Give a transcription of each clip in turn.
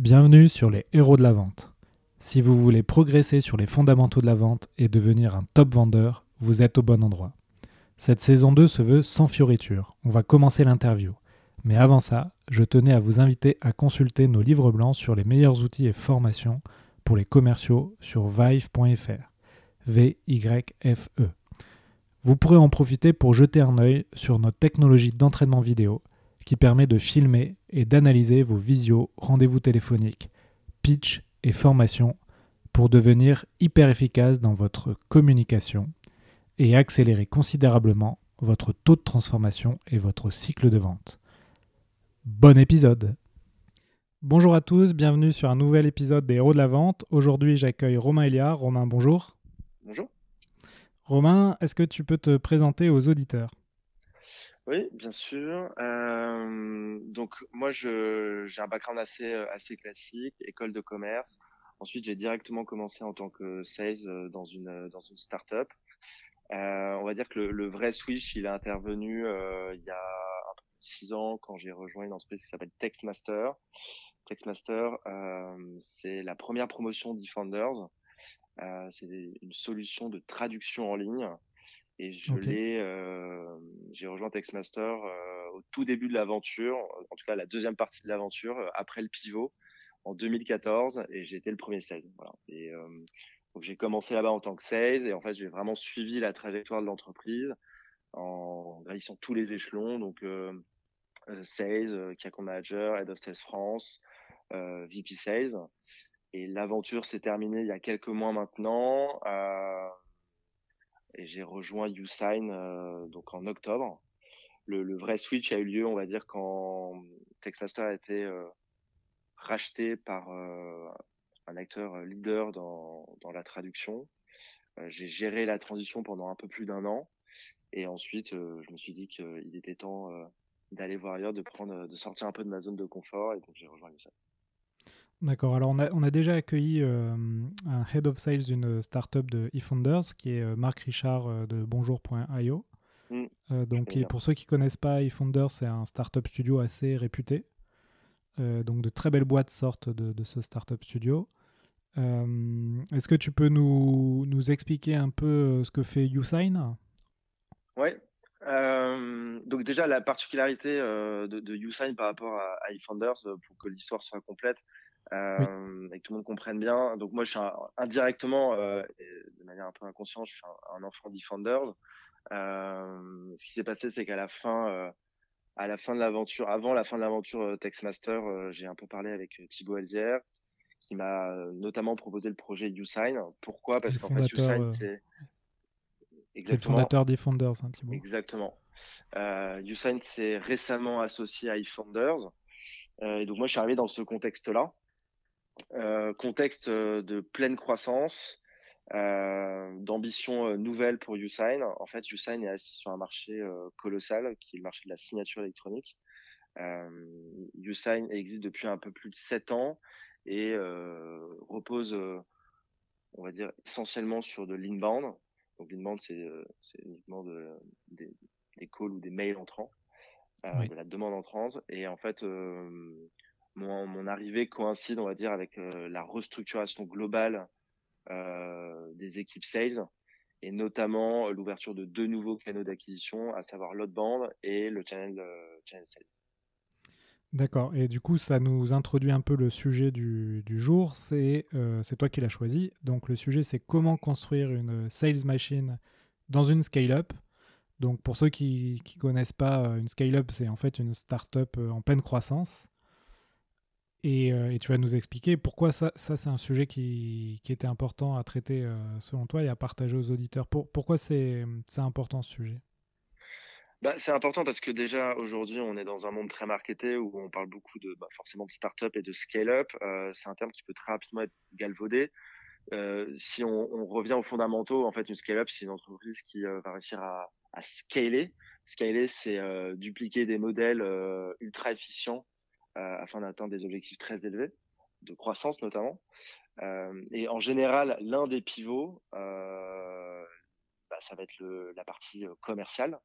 Bienvenue sur les héros de la vente. Si vous voulez progresser sur les fondamentaux de la vente et devenir un top vendeur, vous êtes au bon endroit. Cette saison 2 se veut sans fioriture. On va commencer l'interview. Mais avant ça, je tenais à vous inviter à consulter nos livres blancs sur les meilleurs outils et formations pour les commerciaux sur vive.fr. V-Y-F-E. Vous pourrez en profiter pour jeter un œil sur notre technologie d'entraînement vidéo qui permet de filmer et d'analyser vos visios, rendez-vous téléphoniques, pitch et formation pour devenir hyper efficace dans votre communication et accélérer considérablement votre taux de transformation et votre cycle de vente. Bon épisode Bonjour à tous, bienvenue sur un nouvel épisode des Héros de la Vente. Aujourd'hui j'accueille Romain Eliard. Romain, bonjour. Bonjour. Romain, est-ce que tu peux te présenter aux auditeurs? Oui, bien sûr. Euh, donc moi, j'ai un background assez, assez classique, école de commerce. Ensuite, j'ai directement commencé en tant que sales euh, dans une, dans une startup. Euh, on va dire que le, vrai switch, il est intervenu euh, il y a six ans quand j'ai rejoint une entreprise qui s'appelle Textmaster. Textmaster, euh, c'est la première promotion d'eFounders. Euh, c'est une solution de traduction en ligne. Et je l'ai, euh, j'ai rejoint Textmaster euh, au tout début de l'aventure, en tout cas la deuxième partie de l'aventure, euh, après le pivot, en 2014, et j'ai été le premier sales. Voilà. Et euh, donc j'ai commencé là-bas en tant que sales, et en fait j'ai vraiment suivi la trajectoire de l'entreprise en gravissant tous les échelons, donc euh, euh, sales, key account manager, head of sales France, euh, VP sales. Et l'aventure s'est terminée il y a quelques mois maintenant. Euh, et j'ai rejoint Usign euh, donc en octobre. Le, le, vrai switch a eu lieu, on va dire, quand Textmaster a été euh, racheté par euh, un acteur leader dans, dans la traduction. Euh, j'ai géré la transition pendant un peu plus d'un an. Et ensuite, euh, je me suis dit qu'il était temps euh, d'aller voir ailleurs, de prendre, de sortir un peu de ma zone de confort. Et donc, j'ai rejoint Usign. D'accord. Alors, on a, on a déjà accueilli euh, un head of sales d'une startup de eFounders, qui est euh, Marc Richard euh, de bonjour.io. Mm, Euh, donc, et pour ceux qui connaissent pas, eFounders, c'est un startup studio assez réputé. Euh, donc, de très belles boîtes sortent de, de ce startup studio. Est-ce que tu peux nous, nous expliquer un peu ce que fait Usign Ouais. Euh, donc déjà la particularité de, de Usign par rapport à, à eFounders, pour que l'histoire soit complète euh, et que tout le monde comprenne bien. Donc moi je suis un- indirectement, euh, de manière un peu inconsciente, je suis un, un enfant d'eFounders. Euh, ce qui s'est passé, c'est qu'à la fin, euh, à la fin de l'aventure, avant la fin de l'aventure Textmaster, j'ai un peu parlé avec Thibaut Elzière, qui m'a notamment proposé le projet Usign. Pourquoi? Parce qu'en fait fondateur, Usign euh, c'est C'est le exactement fondateur d'eFounders, hein, Thibaut. Exactement. Euh, Usign s'est récemment associé à eFounders. Euh, et donc moi, je suis arrivé dans ce contexte-là. Euh, contexte euh, de pleine croissance, euh, d'ambition nouvelle pour Usign. En fait, Usign est assis sur un marché colossal, qui est le marché de la signature électronique. Usign existe depuis un peu plus de sept ans et repose, on va dire, essentiellement sur de l'inbound. Donc l'inbound, c'est c'est uniquement de, des, des calls ou des mails entrants, euh, Oui. de la demande entrante. Et en fait, euh, mon, arrivée coïncide, on va dire, avec euh, la restructuration globale euh, des équipes sales et notamment euh, l'ouverture de deux nouveaux canaux d'acquisition, à savoir l'outbound et le channel, sales. D'accord. Et du coup, ça nous introduit un peu le sujet du, jour. C'est toi qui l'as choisi. Donc, le sujet, c'est comment construire une sales machine dans une scale-up. Donc, pour ceux qui ne connaissent pas, une scale-up, c'est en fait une startup en pleine croissance. Et, euh, et tu vas nous expliquer pourquoi ça, ça c'est un sujet qui, qui était important à traiter euh, selon toi et à partager aux auditeurs. Pour, pourquoi c'est important ce sujet? Bah, c'est important parce que déjà aujourd'hui on est dans un monde très marketé où on parle beaucoup de bah, forcément de start-up et de scale-up. Euh, c'est un terme qui peut très rapidement être galvaudé. Si on, revient aux fondamentaux, en fait une scale-up c'est une entreprise qui va réussir à, à scaler. Scaler c'est dupliquer des modèles ultra efficients afin d'atteindre des objectifs très élevés de croissance notamment. Euh, et en général l'un des pivots euh, bah, ça va être le, la partie euh, commerciale.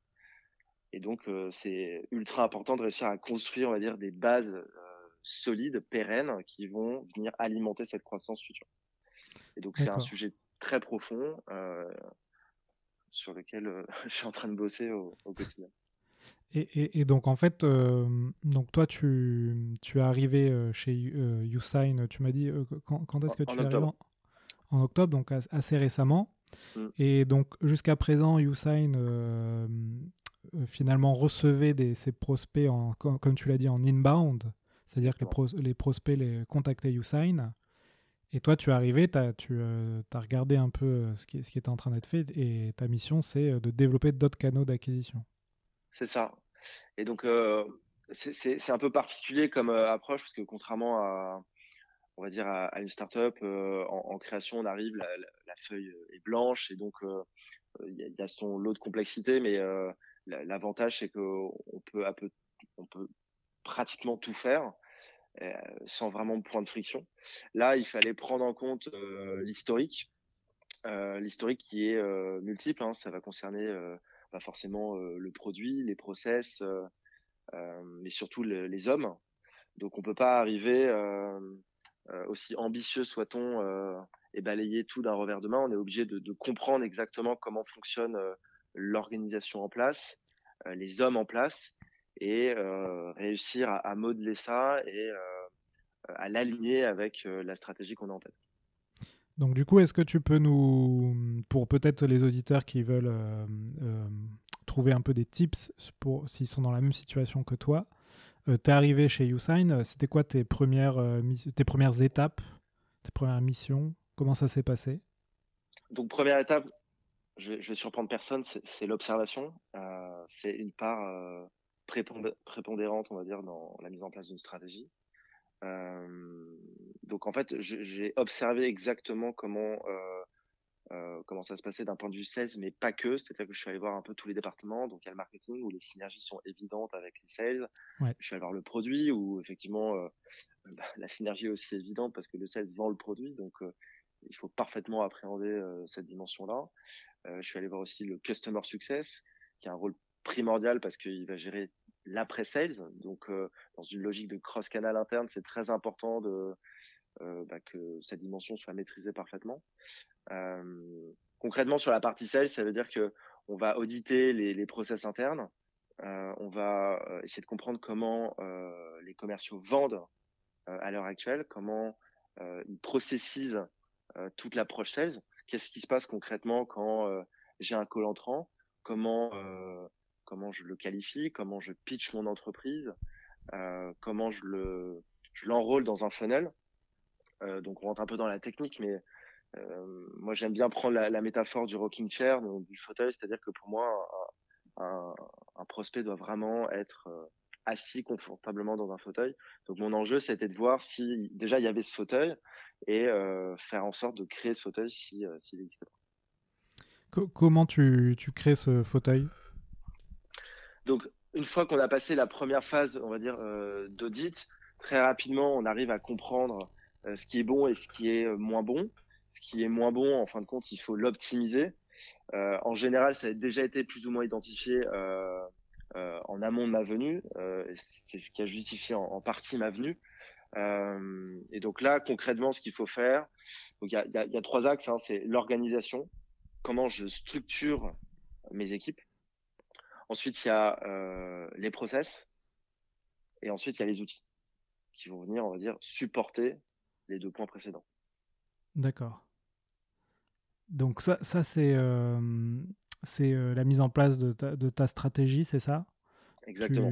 Et donc, euh, c'est ultra important de réussir à construire, on va dire, des bases euh, solides, pérennes, qui vont venir alimenter cette croissance future. Et donc c'est un sujet très profond sur lequel je suis en train de bosser au, quotidien. Et, donc en fait, donc toi tu, tu es arrivé chez Usain, tu m'as dit quand, est-ce que tu es arrivé en, octobre, donc assez récemment. Mm. Et donc jusqu'à présent, euh, finalement recevait des, ces prospects, en, comme, tu l'as dit, en inbound, c'est-à-dire que les, les, prospects les contactaient YouSign. Et toi, tu es arrivé, as, tu euh, as regardé un peu euh, ce qui, ce qui était en train d'être fait, et ta mission, c'est de développer d'autres canaux d'acquisition. C'est ça. Et donc, c'est un peu particulier comme approche, parce que contrairement à, on va dire, à, une startup, en, en, création, on arrive, la, feuille est blanche, et donc il y, a son lot de complexité, mais L'avantage, c'est qu'on peut, on peut pratiquement tout faire euh, sans vraiment de point de friction. Là, il fallait prendre en compte euh, l'historique, euh, l'historique qui est multiple. Hein. ça va concerner pas forcément le produit, les process, mais surtout les hommes. Donc, on peut pas arriver aussi ambitieux soit-on et balayer tout d'un revers de main. On est obligé de, comprendre exactement comment fonctionne l'organisation en place, euh, les hommes en place et euh, réussir à, modeler ça et euh, à l'aligner avec la stratégie qu'on a en tête. Donc du coup, est-ce que tu peux nous, pour peut-être les auditeurs qui veulent trouver un peu des tips pour s'ils sont dans la même situation que toi, tu es arrivé chez YouSign, c'était quoi tes premières, tes premières étapes, tes premières missions? Comment ça s'est passé? Donc première étape, je, je vais surprendre personne, c'est l'observation. Euh, c'est une part euh, prépondérante, on va dire, dans la mise en place d'une stratégie. Euh, donc en fait, j'ai observé exactement comment euh, comment ça se passait d'un point de vue sales, mais pas que. C'est-à-dire que je suis allé voir un peu tous les départements. Donc il y a le marketing où les synergies sont évidentes avec les sales. Je suis allé voir le produit où effectivement bah, la synergie est aussi évidente parce que le sales vend le produit. Donc il faut parfaitement appréhender cette dimension-là. Euh, je suis allé voir aussi le Customer Success, qui a un rôle primordial parce qu'il va gérer l'après-sales. Donc, euh, dans une logique de cross-canal interne, c'est très important euh, bah, que cette dimension soit maîtrisée parfaitement. concrètement, sur la partie sales, ça veut dire que on va auditer les, les process internes. on va essayer de comprendre comment les commerciaux vendent à l'heure actuelle, comment ils processisent toute l'approche sales qu'est-ce qui se passe concrètement quand euh, j'ai un call entrant, comment euh, comment je le qualifie, comment je pitch mon entreprise, euh, comment je le je l'enrôle dans un funnel. donc on rentre un peu dans la technique, mais moi j'aime bien prendre la, métaphore du rocking chair, du fauteuil, c'est-à-dire que pour moi un, prospect doit vraiment être assis confortablement dans un fauteuil. Donc mon enjeu, c'était de voir si déjà il y avait ce fauteuil et euh, faire en sorte de créer ce fauteuil si, euh, s'il existait comment tu, crées ce fauteuil? Donc une fois qu'on a passé la première phase, on va dire, euh, d'audit, très rapidement, on arrive à comprendre ce qui est bon et ce qui est moins bon. Ce qui est moins bon, en fin de compte, il faut l'optimiser. en général, ça a déjà été plus ou moins identifié euh, en amont de ma venue. Euh, c'est ce qui a justifié en, partie ma venue. Euh, et donc là, concrètement, ce qu'il faut faire, il y a, trois axes. Hein. c'est l'organisation, comment je structure mes équipes. Ensuite, il y a les process. Et ensuite, il y a les outils qui vont venir, on va dire, supporter les deux points précédents. D'accord. Donc ça, ça c'est c'est euh, la mise en place de ta, stratégie, c'est ça? Exactement.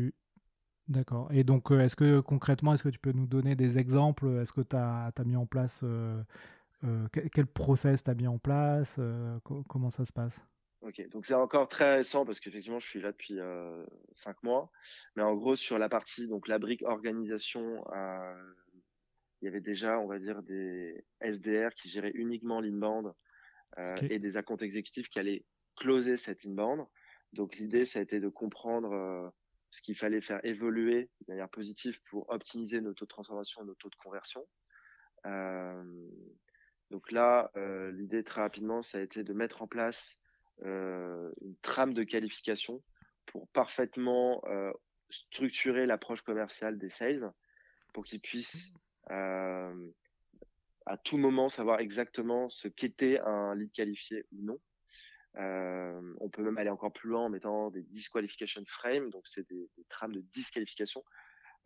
D'accord. Et donc, euh, est-ce que concrètement, est-ce que tu peux nous donner des exemples? Est-ce que tu as, mis en place, euh, quel process tu as mis en place? Comment ça se passe? Ok, donc c'est encore très récent parce qu'effectivement, je suis là depuis cinq mois. Mais en gros, sur la partie, donc la brique organisation, il y avait déjà, on va dire, des SDR qui géraient uniquement l'inbound et des accounts exécutifs qui allaient closer cette inbound. Donc l'idée, ça a été de comprendre euh, ce qu'il fallait faire évoluer de manière positive pour optimiser nos taux de transformation nos taux de conversion. Euh, donc là, euh, l'idée très rapidement, ça a été de mettre en place une trame de qualification pour parfaitement structurer l'approche commerciale des sales pour qu'ils puissent euh, à tout moment savoir exactement ce qu'était un lead qualifié ou non. Euh, on peut même aller encore plus loin en mettant des disqualification frames, donc c'est des, des, trames de disqualification.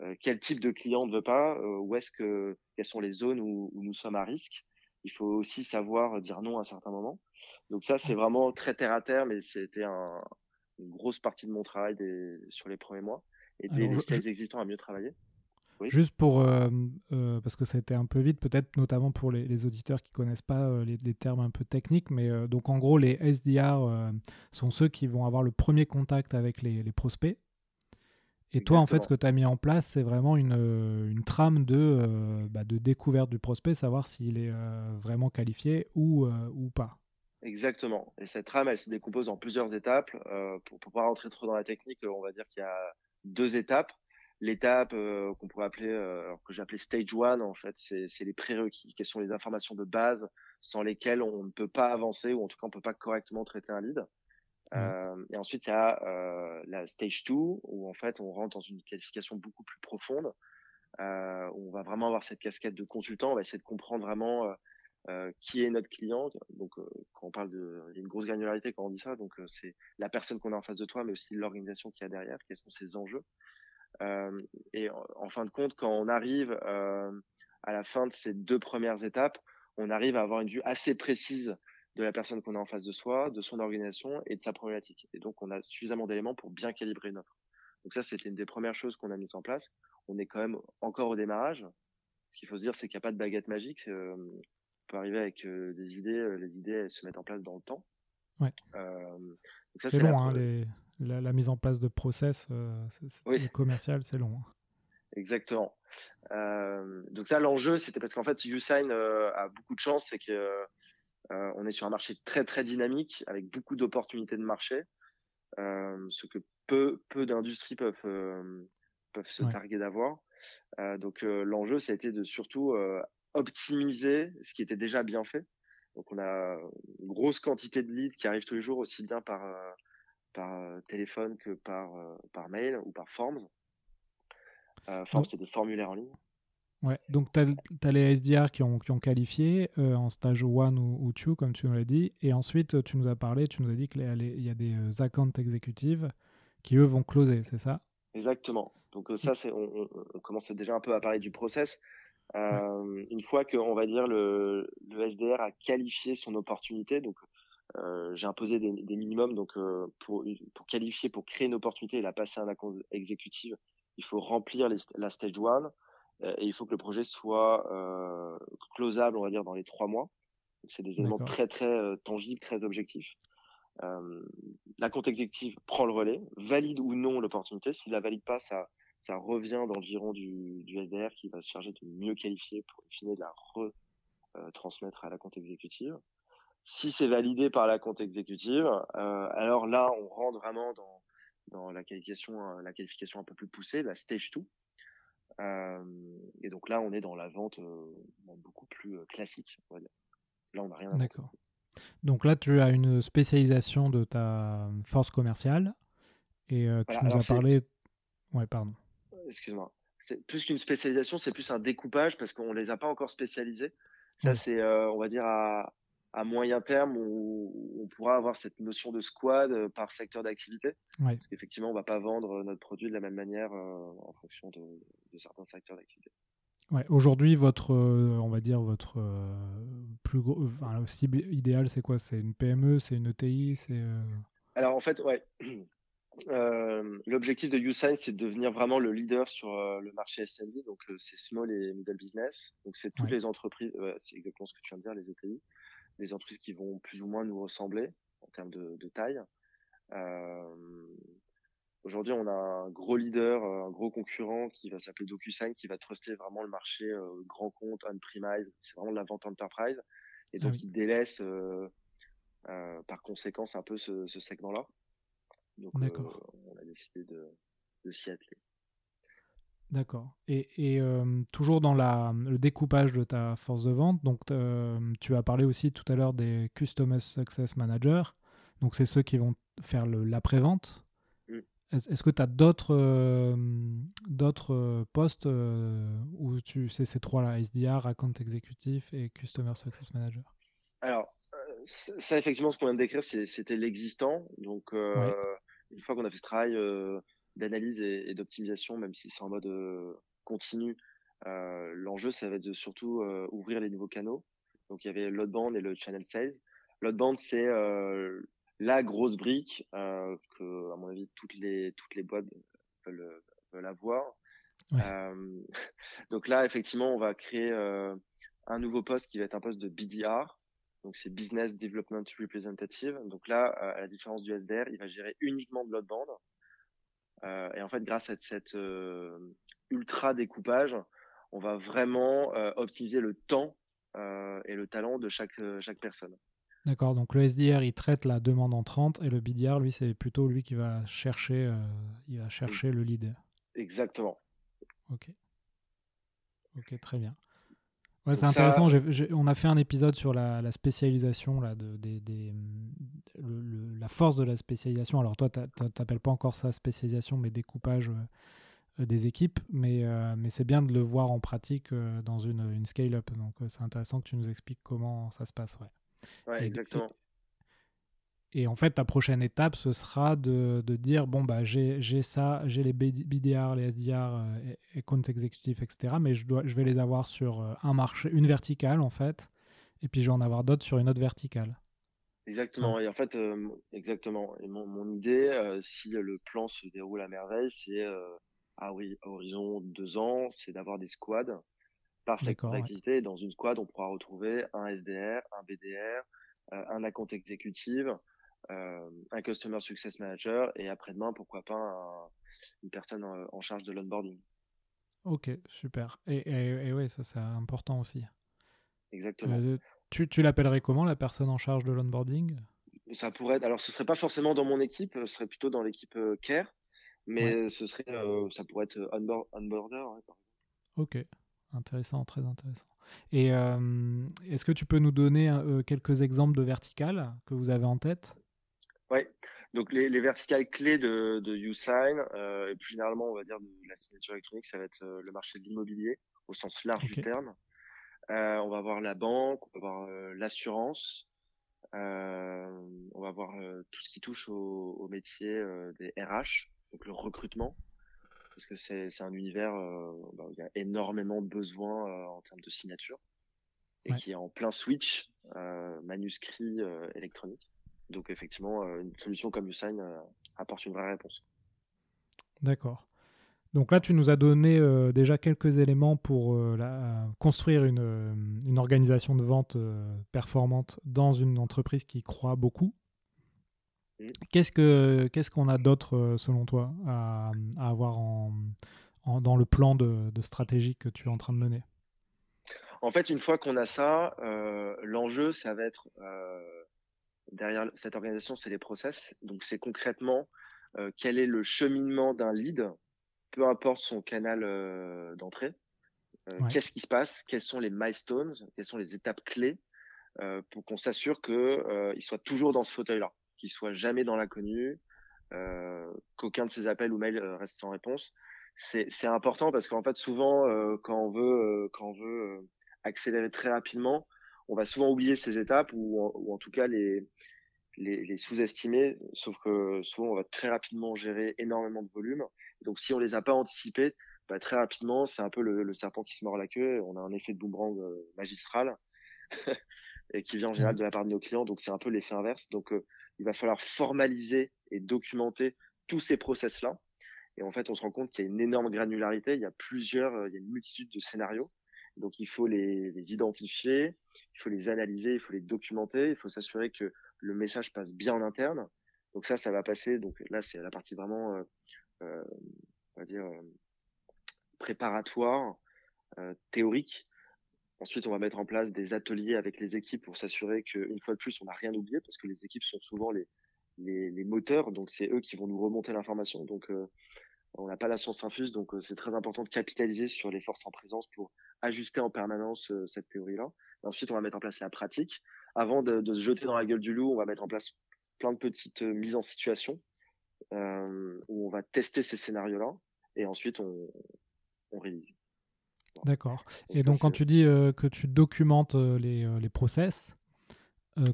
Euh, quel type de client ne veut pas euh, Où est-ce que quelles sont les zones où, où, nous sommes à risque? Il faut aussi savoir dire non à un certain moment. Donc ça, c'est vraiment très terre à terre, mais c'était un, une grosse partie de mon travail des, sur les premiers mois. Aider Alors, les sales existants à mieux travailler. Oui. Juste pour, euh, euh, parce que ça a été un peu vite, peut-être notamment pour les, les, auditeurs qui connaissent pas euh, les, les, termes un peu techniques, mais donc en gros, les SDR sont ceux qui vont avoir le premier contact avec les, les prospects. Et toi, en fait, ce que tu as mis en place, c'est vraiment une, une trame de, bah, de découverte du prospect, savoir s'il est vraiment qualifié ou, ou pas. Exactement. Et cette trame, elle se décompose en plusieurs étapes. pour, pour pas rentrer trop dans la technique, on va dire qu'il y a deux étapes l'étape euh, qu'on pourrait appeler, euh, que j'ai appelé stage one, en fait, c'est les prérequis, quelles sont les informations de base sans lesquelles on ne peut pas avancer ou en tout cas on peut pas correctement traiter un lead. Mmh. Et ensuite, il y a euh, la stage 2 où en fait on rentre dans une qualification beaucoup plus profonde, euh, où on va vraiment avoir cette casquette de consultant, on va essayer de comprendre vraiment qui est notre client. Donc, quand on parle de, il y a une grosse granularité quand on dit ça. Donc, c'est la personne qu'on a en face de toi, mais aussi l'organisation qui y a derrière. Quels sont ses enjeux et en, en, fin de compte, quand on arrive à la fin de ces deux premières étapes, on arrive à avoir une vue assez précise de la personne qu'on a en face de soi, de son organisation et de sa problématique. Et donc, on a suffisamment d'éléments pour bien calibrer une offre. Donc ça, c'était une des premières choses qu'on a mises en place. On est quand même encore au démarrage. Ce qu'il faut se dire, c'est qu'il n'y a pas de baguette magique. Euh, on peut arriver avec euh, des idées. Euh, les idées, elles se mettent en place dans le temps. Ouais. C'est long, hein, les, la, la, mise en place de process oui. commercial, c'est long. Hein. Exactement. Donc ça, l'enjeu, c'était parce qu'en fait, Usign euh, a beaucoup de chance, c'est que euh, on est sur un marché très très dynamique avec beaucoup d'opportunités de marché, euh, ce que peu peu d'industries peuvent euh, peuvent se ouais. targuer d'avoir. donc l'enjeu, ça a été de surtout optimiser ce qui était déjà bien fait. Donc on a une grosse quantité de leads qui arrivent tous les jours aussi bien par par téléphone que par, par mail ou par Forms. Forms, c'est des formulaires en ligne. Ouais, donc tu as, as, les SDR qui ont, qui ont qualifié euh, en stage 1 ou 2, comme tu nous l'as dit. Et ensuite, tu nous as parlé, tu nous as dit qu'il y a des accounts exécutives qui, eux, vont closer, c'est ça? Exactement. Donc ça, c'est on, on, commence déjà un peu à parler du process. Euh, ouais. Une fois que, on va dire, le, le SDR a qualifié son opportunité, donc euh, j'ai imposé des, des, minimums. Donc, euh, pour, pour qualifier, pour créer une opportunité et la passer à un account exécutif, il faut remplir les, la stage one euh, et il faut que le projet soit euh, closable, on va dire, dans les trois mois. C'est des éléments très, très euh, tangibles, très objectifs. Euh, la compte exécutive prend le relais, valide ou non l'opportunité. S'il la valide pas, ça, ça revient dans le giron du, du SDR qui va se charger de mieux qualifier pour, in fine, de la retransmettre à la compte exécutive. Si c'est validé par la compte exécutive, euh, alors là, on rentre vraiment dans, dans la qualification, euh, la qualification un peu plus poussée, la stage 2. Et donc là, on est dans la vente beaucoup plus classique, on va dire. Là, on n'a rien à D'accord. Donc là, tu as une spécialisation de ta force commerciale et tu voilà, nous as parlé. Ouais, pardon. Excuse-moi. C'est plus qu'une spécialisation, c'est plus un découpage parce qu'on les a pas encore spécialisés. Ça, c'est, on va dire, à, à moyen terme, on, on, pourra avoir cette notion de squad euh, par secteur d'activité. Ouais. Parce qu'effectivement, on ne va pas vendre notre produit de la même manière euh, en fonction de, de, certains secteurs d'activité. Ouais, Aujourd'hui, votre, euh, on va dire, votre euh, plus gros, enfin, cible idéale, c'est quoi? C'est une PME, c'est une ETI c'est euh Alors, en fait, ouais. L'objectif de YouSign, c'est de devenir vraiment le leader sur le marché SMB, donc c'est small et middle business. Donc, c'est toutes ouais. les entreprises, c'est exactement ce que tu viens de dire, les ETI des entreprises qui vont plus ou moins nous ressembler en termes de, de taille. Euh, Aujourd'hui, on a un gros leader, un gros concurrent qui va s'appeler DocuSign, qui va truster vraiment le marché euh, grand compte, on-premise. C'est vraiment de la vente enterprise. Et donc, oui. il délaisse euh, euh, par conséquence un peu ce, ce segment-là. Donc, euh, on a décidé de, de s'y atteler. D'accord. Et, et euh, toujours dans la, le découpage de ta force de vente, donc euh, tu as parlé aussi tout à l'heure des Customer Success Managers. Donc c'est ceux qui vont faire l'après-vente. Mm. Est-ce que tu as d'autres d'autres postes où tu sais ces trois-là, SDR, Account Executive et Customer Success Manager? Alors, ça, effectivement, ce qu'on vient de décrire, c'était l'existant. Donc, une fois qu'on a fait ce travail d'analyse et, d'optimisation, même si c'est en mode continu, l'enjeu, ça va être de surtout ouvrir les nouveaux canaux. Donc, il y avait l'outbound et le channel sales. L'outbound, c'est la grosse brique euh, que, à mon avis, toutes les toutes les boîtes veulent, veulent avoir. Euh, donc là, effectivement, on va créer euh, un nouveau poste qui va être un poste de BDR. Donc c'est Business Development Representative. Donc là, à la différence du SDR, il va gérer uniquement de l'outbound. Euh, et en fait, grâce à cette euh, ultra découpage, on va vraiment euh, optimiser le temps et le talent de chaque chaque personne. D'accord, donc le SDR il traite la demande entrante et le BDR lui c'est plutôt lui qui va chercher, euh, il va chercher le lead. Exactement. Ok. Ok, très bien. Ouais, c'est intéressant. on a fait un épisode sur la, spécialisation, là, de, la force de la spécialisation. Alors toi, tu n'appelles pas encore ça spécialisation, mais découpage euh, des équipes. Mais, euh, mais c'est bien de le voir en pratique dans une, une scale-up. Donc c'est intéressant que tu nous expliques comment ça se passe. Ouais. Ouais, exactement. Et, en fait, ta prochaine étape, ce sera de, de dire bon, bah, j'ai ça, j'ai les BDR, les SDR euh, et, compte exécutif, etc. Mais je, dois, je vais les avoir sur euh, un marché, une verticale, en fait. Et puis, je vais en avoir d'autres sur une autre verticale. Exactement. Et en fait, euh, exactement. Et mon, mon idée, si le plan se déroule à merveille, c'est à horizon deux ans, c'est d'avoir des squads par secteur d'activité. Dans une squad, on pourra retrouver un SDR, un BDR, un account exécutive, euh, un customer success manager et après-demain, pourquoi pas une personne en, charge de l'onboarding. Ok, super. Et, et, oui, ça c'est important aussi. Exactement. Euh, tu, tu l'appellerais comment la personne en charge de l'onboarding? Ça pourrait être, alors ce serait pas forcément dans mon équipe, ce serait plutôt dans l'équipe care, mais ce serait, ça pourrait être onboard, onboarder. ok, Intéressant, très intéressant. Et euh, est-ce que tu peux nous donner euh, quelques exemples de verticales que vous avez en tête? Donc les, verticales clés de, de Usign, euh, et plus généralement, on va dire de la signature électronique, ça va être le marché de l'immobilier au sens large du terme. on va avoir la banque, on va avoir l'assurance, on va avoir tout ce qui touche au, au métier des RH, donc le recrutement parce que c'est un univers euh, bah, où il y a énormément de besoins euh, en termes de signature et qui est en plein switch euh, manuscrit électronique. Donc effectivement, une solution comme Usign apporte une vraie réponse. D'accord. Donc là, tu nous as donné déjà quelques éléments pour la, construire une, une, organisation de vente performante dans une entreprise qui croit beaucoup. Mm. Qu'est-ce que qu'est-ce qu'on a d'autre euh, selon toi à, avoir en, dans le plan de, stratégie que tu es en train de mener? En fait, une fois qu'on a ça, euh, l'enjeu, ça va être euh, derrière cette organisation, c'est les process. Donc, c'est concrètement quel est le cheminement d'un lead, peu importe son canal d'entrée. Qu'est-ce qui se passe? Quels sont les milestones? Quelles sont les étapes clés pour qu'on s'assure qu'il soit toujours dans ce fauteuil-là qu'il soit jamais dans l'inconnu, euh, qu'aucun de ses appels ou mails euh, reste sans réponse. C'est important parce qu'en fait souvent euh, quand on veut quand on veut accélérer très rapidement, on va souvent oublier ces étapes ou, ou en tout cas les les, les sous-estimer, sauf que souvent on va très rapidement gérer énormément de volume. Donc si on les a pas anticipés, bah, très rapidement c'est un peu le, le, serpent qui se mord la queue. On a un effet de boomerang magistral et qui vient en général mmh. de la part de nos clients. Donc c'est un peu l'effet inverse. Donc il va falloir formaliser et documenter tous ces process-là. Et en fait, on se rend compte qu'il y a une énorme granularité, il y a plusieurs, euh, il y a une multitude de scénarios. Donc, il faut les, identifier, il faut les analyser, il faut les documenter, il faut s'assurer que le message passe bien en interne. Donc ça, ça va passer. Donc là, c'est la partie vraiment, euh, euh on va dire, euh, préparatoire, théorique. Ensuite, on va mettre en place des ateliers avec les équipes pour s'assurer qu'une fois de plus, on n'a rien oublié parce que les équipes sont souvent les, les, moteurs, donc c'est eux qui vont nous remonter l'information. Donc, on n'a pas la science infuse, donc euh, c'est très important de capitaliser sur les forces en présence pour ajuster en permanence euh, cette théorie-là. Ensuite, on va mettre en place la pratique. Avant de, se jeter dans la gueule du loup, on va mettre en place plein de petites mises en situation où on va tester ces scénarios-là et ensuite on, on réalise. D'accord. Et donc, quand tu dis que tu documentes les, les process,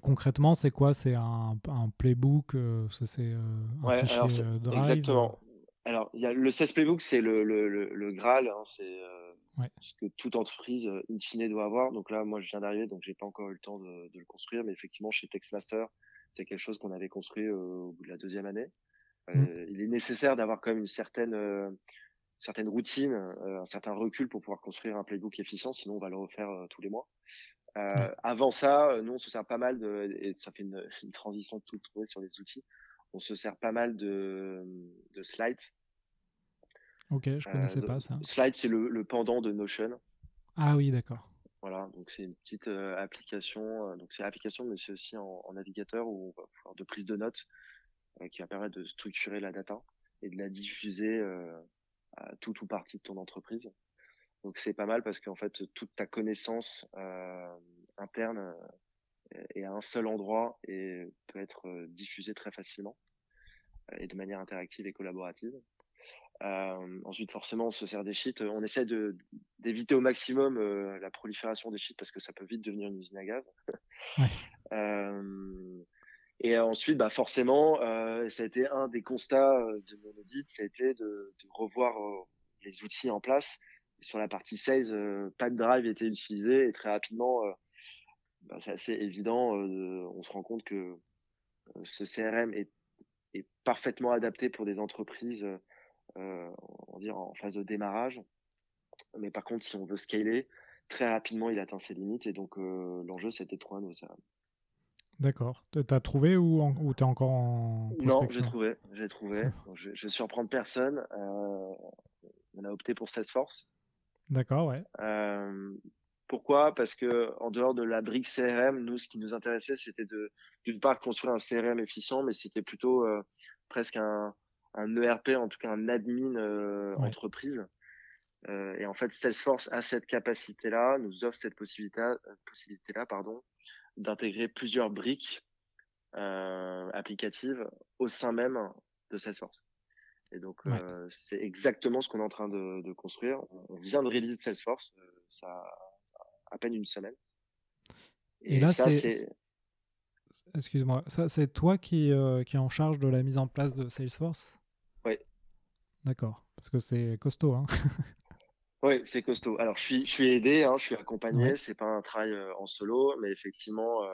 concrètement, c'est quoi? C'est un, un, playbook C'est un fichier Drive Exactement. Alors, y a, le 16 Playbook, c'est le, le, le, Graal, hein, c'est ce que toute entreprise, in fine, doit avoir. Donc là, moi, je viens d'arriver, donc j'ai pas encore eu le temps de, de, le construire, mais effectivement, chez Textmaster, c'est quelque chose qu'on avait construit au bout de la deuxième année. Mmh. il est nécessaire d'avoir quand même une certaine certaines routines, euh, un certain recul pour pouvoir construire un playbook efficient, sinon on va le refaire euh, tous les mois. Euh, avant ça, nous on se sert pas mal de, et ça fait une, une transition toute trouvée sur les outils. On se sert pas mal de, de Slides. Ok, je connaissais pas ça. Slides, c'est le, le, pendant de Notion. Ah oui, d'accord. Voilà, donc c'est une petite application. donc c'est l'application, mais c'est aussi en, navigateur ou de prise de notes qui va permettre de structurer la data et de la diffuser tout ou partie de ton entreprise. Donc c'est pas mal parce qu'en fait toute ta connaissance euh, interne euh, est à un seul endroit et peut être euh, diffusée très facilement et de manière interactive et collaborative. Euh, ensuite, forcément, on se sert des sheets. On essaie de d'éviter au maximum euh, la prolifération des sheets parce que ça peut vite devenir une usine à gaz. Ouais. euh, et ensuite, bah forcément, euh, ça a été un des constats euh, de mon audit, ça a été de, de revoir euh, les outils en place. sur la partie sales, euh, de drive était utilisé et très rapidement, bah, c'est assez évident. on se rend compte que ce CRM est, est, parfaitement adapté pour des entreprises, on dire en phase de démarrage. Mais par contre, si on veut scaler, très rapidement, il atteint ses limites et donc l'enjeu, c'était de trouver un nouveau CRM. D'accord. T'as trouvé ou, ou t'es encore en Non, j'ai trouvé. J'ai trouvé. je, je surprends personne. Euh, on a opté pour Salesforce. D'accord, ouais. Euh, pourquoi? Parce que en dehors de la brique CRM, nous, ce qui nous intéressait, c'était de d'une part construire un CRM efficient, mais c'était plutôt euh, presque un, un ERP, en tout cas un admin euh, entreprise. Euh, et en fait, Salesforce a cette capacité-là, nous offre cette possibilité-là, pardon, d'intégrer plusieurs briques euh, applicatives au sein même de Salesforce. Et donc, euh, c'est exactement ce qu'on est en train de, de, construire. On vient de réaliser Salesforce, euh, ça à peine une semaine. Et, là, c'est. Excuse-moi, ça, c'est toi qui, euh, qui est en charge de la mise en place de Salesforce? Oui. D'accord, parce que c'est costaud. Hein Oui, c'est costaud. Alors, je suis, je suis aidé, hein, je suis accompagné. C'est pas un travail euh, en solo, mais effectivement, euh,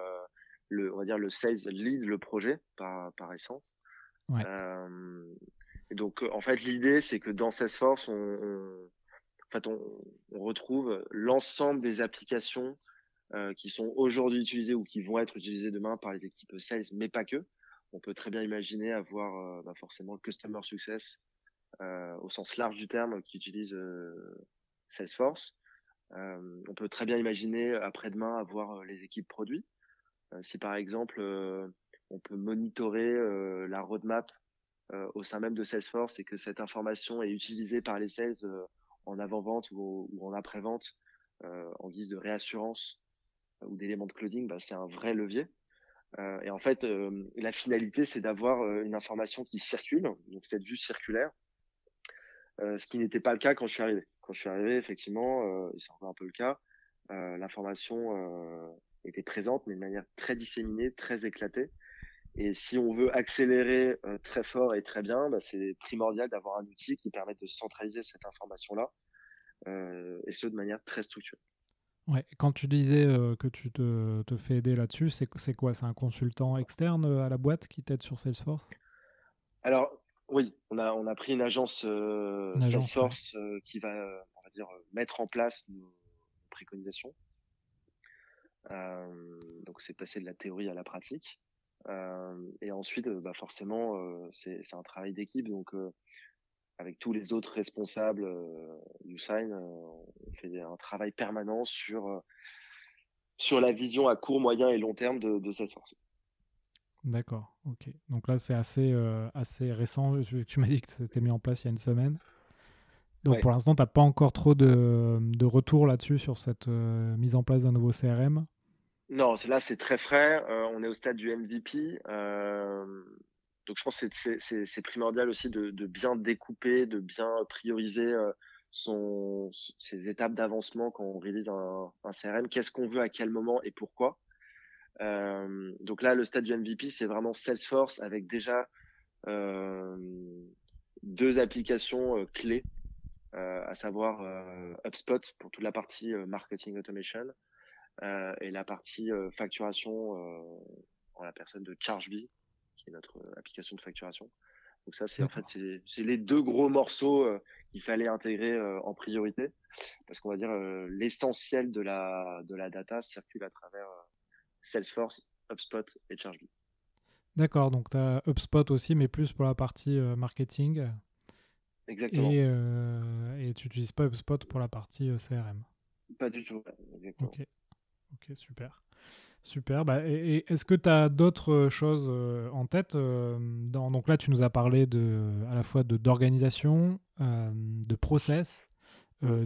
le, on va dire le sales lead le projet par, par essence. Ouais. Euh, et donc, en fait, l'idée, c'est que dans Salesforce, on, on, en fait, on, retrouve l'ensemble des applications euh, qui sont aujourd'hui utilisées ou qui vont être utilisées demain par les équipes sales, mais pas que. On peut très bien imaginer avoir euh, bah forcément le customer success euh, au sens large du terme qui utilise Salesforce. On peut très bien imaginer après-demain avoir les équipes produits. Si par exemple on peut monitorer la roadmap au sein même de Salesforce et que cette information est utilisée par les sales en avant-vente ou, en après-vente en guise de réassurance ou d'éléments de closing, bah, c'est un vrai levier. Euh, et en fait, euh, la finalité, c'est d'avoir une information qui circule, donc cette vue circulaire, ce qui n'était pas le cas quand je suis arrivé quand je suis arrivé, effectivement, euh, c'est encore un peu le cas, euh, l'information euh, était présente, mais de manière très disséminée, très éclatée. Et si on veut accélérer euh, très fort et très bien, bah, c'est primordial d'avoir un outil qui permette de centraliser cette information-là, euh, et ce de manière très structurée. Ouais. Quand tu disais euh, que tu te, te fais aider là-dessus, c'est quoi? C'est un consultant externe à la boîte qui t'aide sur Salesforce? Alors, oui, on a, on a pris une agence, Salesforce qui va, on va dire, mettre en place nos préconisations. Donc, c'est passer de la théorie à la pratique. Euh, et ensuite, euh, bah forcément, c'est un travail d'équipe. Donc, avec tous les autres responsables du Sign, on fait un travail permanent sur sur la vision à court, moyen et long terme de, de Salesforce. D'accord, ok. Donc là, c'est assez, euh, assez récent. Tu m'as dit que c'était mis en place il y a une semaine. Donc pour l'instant, tu n'as pas encore trop de, de retours là-dessus sur cette euh, mise en place d'un nouveau CRM Non, là, c'est très frais. Euh, on est au stade du MVP. donc je pense que c'est primordial aussi de, de, bien découper, de bien prioriser son, ses étapes d'avancement quand on réalise un, un CRM. Qu'est-ce qu'on veut à quel moment et pourquoi? Euh, donc là, le stade du MVP, c'est vraiment Salesforce avec déjà euh, deux applications euh, clés, euh, à savoir euh, HubSpot pour toute la partie marketing automation et la partie facturation en la personne de ChargeBee, qui est notre application de facturation. Donc ça, c'est en fait c'est les deux gros morceaux qu'il fallait intégrer en priorité, parce qu'on va dire l'essentiel de la de la data circule à travers Salesforce, HubSpot et ChargeBee. D'accord, donc tu as HubSpot aussi, mais plus pour la partie euh, marketing. Exactement. Et, euh, et tu n'utilises pas HubSpot pour la partie euh, CRM Pas du tout, exactement. Ok, ok, super. Super. Bah, et, est-ce que tu as d'autres choses en tête dans, Donc là, tu nous as parlé de, à la fois d'organisation, de process.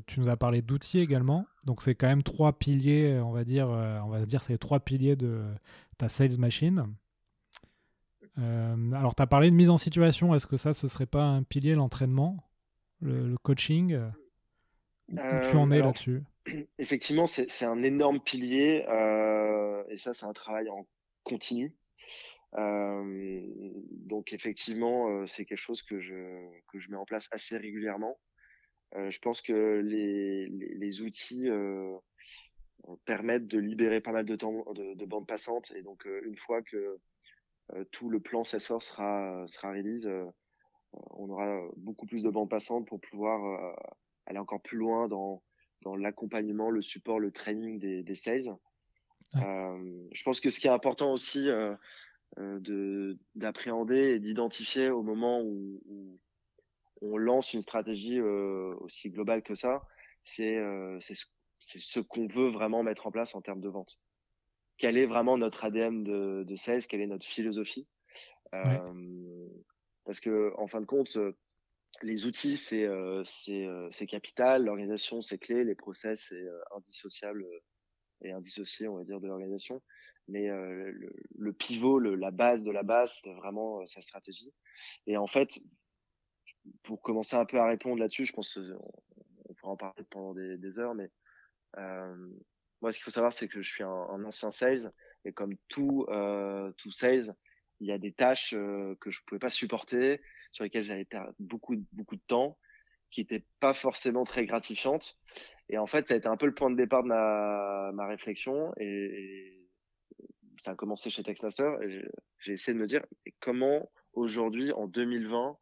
tu nous as parlé d'outils également. Donc c'est quand même trois piliers, on va dire, on va dire c'est les trois piliers de ta sales machine. Euh, alors, tu as parlé de mise en situation. Est-ce que ça, ce serait pas un pilier, l'entraînement, le, coaching? Où tu en es euh, là-dessus? Effectivement, c'est un énorme pilier. Euh, et ça, c'est un travail en continu. donc, effectivement, c'est quelque chose que je, que je mets en place assez régulièrement. je pense que les, les, outils permettent de libérer pas mal de temps de, de bande passante. Et donc, une fois que euh, tout le plan Salesforce sera, sera release, euh, on aura beaucoup plus de bandes passantes pour pouvoir euh, aller encore plus loin dans, dans l'accompagnement, le support, le training des, des sales. je pense que ce qui est important aussi de d'appréhender et d'identifier au moment où, où, on lance une stratégie aussi globale que ça, c'est c'est ce, ce qu'on veut vraiment mettre en place en termes de vente quel est vraiment notre ADN de, de sales, quelle est notre philosophie? Euh, parce que en fin de compte, les outils c'est euh, c'est euh, c'est capital, l'organisation c'est clé, les process c'est indissociable et indissocié on va dire de l'organisation. Mais le, le, pivot, le, la base de la base, c'est vraiment sa stratégie. Et en fait, pour commencer un peu à répondre là-dessus, je pense on pourra en parler pendant des, des heures, mais euh, moi, ce qu'il faut savoir, c'est que je suis un, ancien sales et comme tout, euh, tout sales, il y a des tâches euh, que je pouvais pas supporter, sur lesquelles j'avais beaucoup, beaucoup de temps, qui n'étaient pas forcément très gratifiantes. Et en fait, ça a été un peu le point de départ de ma, ma réflexion et, ça a commencé chez Textmaster. J'ai essayé de me dire comment aujourd'hui, en 2020,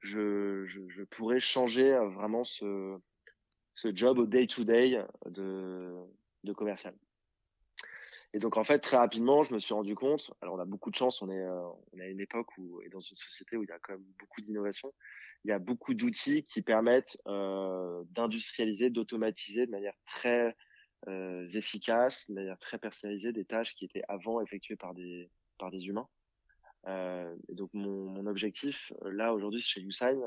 je, je, je pourrais changer vraiment ce, ce job au day-to-day de, de commercial? Et donc en fait très rapidement, je me suis rendu compte. Alors on a beaucoup de chance, on est euh, on une époque où et dans une société où il y a quand même beaucoup d'innovation. Il y a beaucoup d'outils qui permettent euh, d'industrialiser, d'automatiser de manière très euh, efficace, de manière très personnalisée des tâches qui étaient avant effectuées par des par des humains. et donc mon, mon objectif là aujourd'hui chez Usign,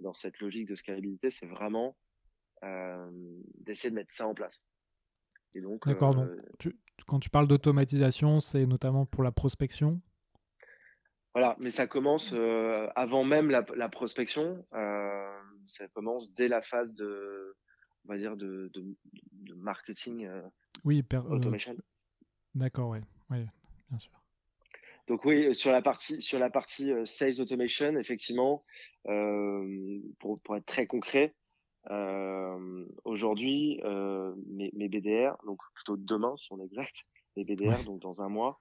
dans cette logique de scalabilité, c'est vraiment d'essayer de mettre ça en place. D'accord, donc euh, quand tu parles d'automatisation, c'est notamment pour la prospection? Voilà, mais ça commence euh, avant même la, prospection. Euh, ça commence dès la phase de, on va dire, de, de, marketing oui, automation. D'accord, oui, oui, bien sûr. Donc oui, sur la partie sur la partie sales automation, effectivement, pour, pour être très concret, euh, Aujourd'hui, euh, mes, mes, BDR, donc plutôt demain si on est exact, mes BDR, donc dans un mois,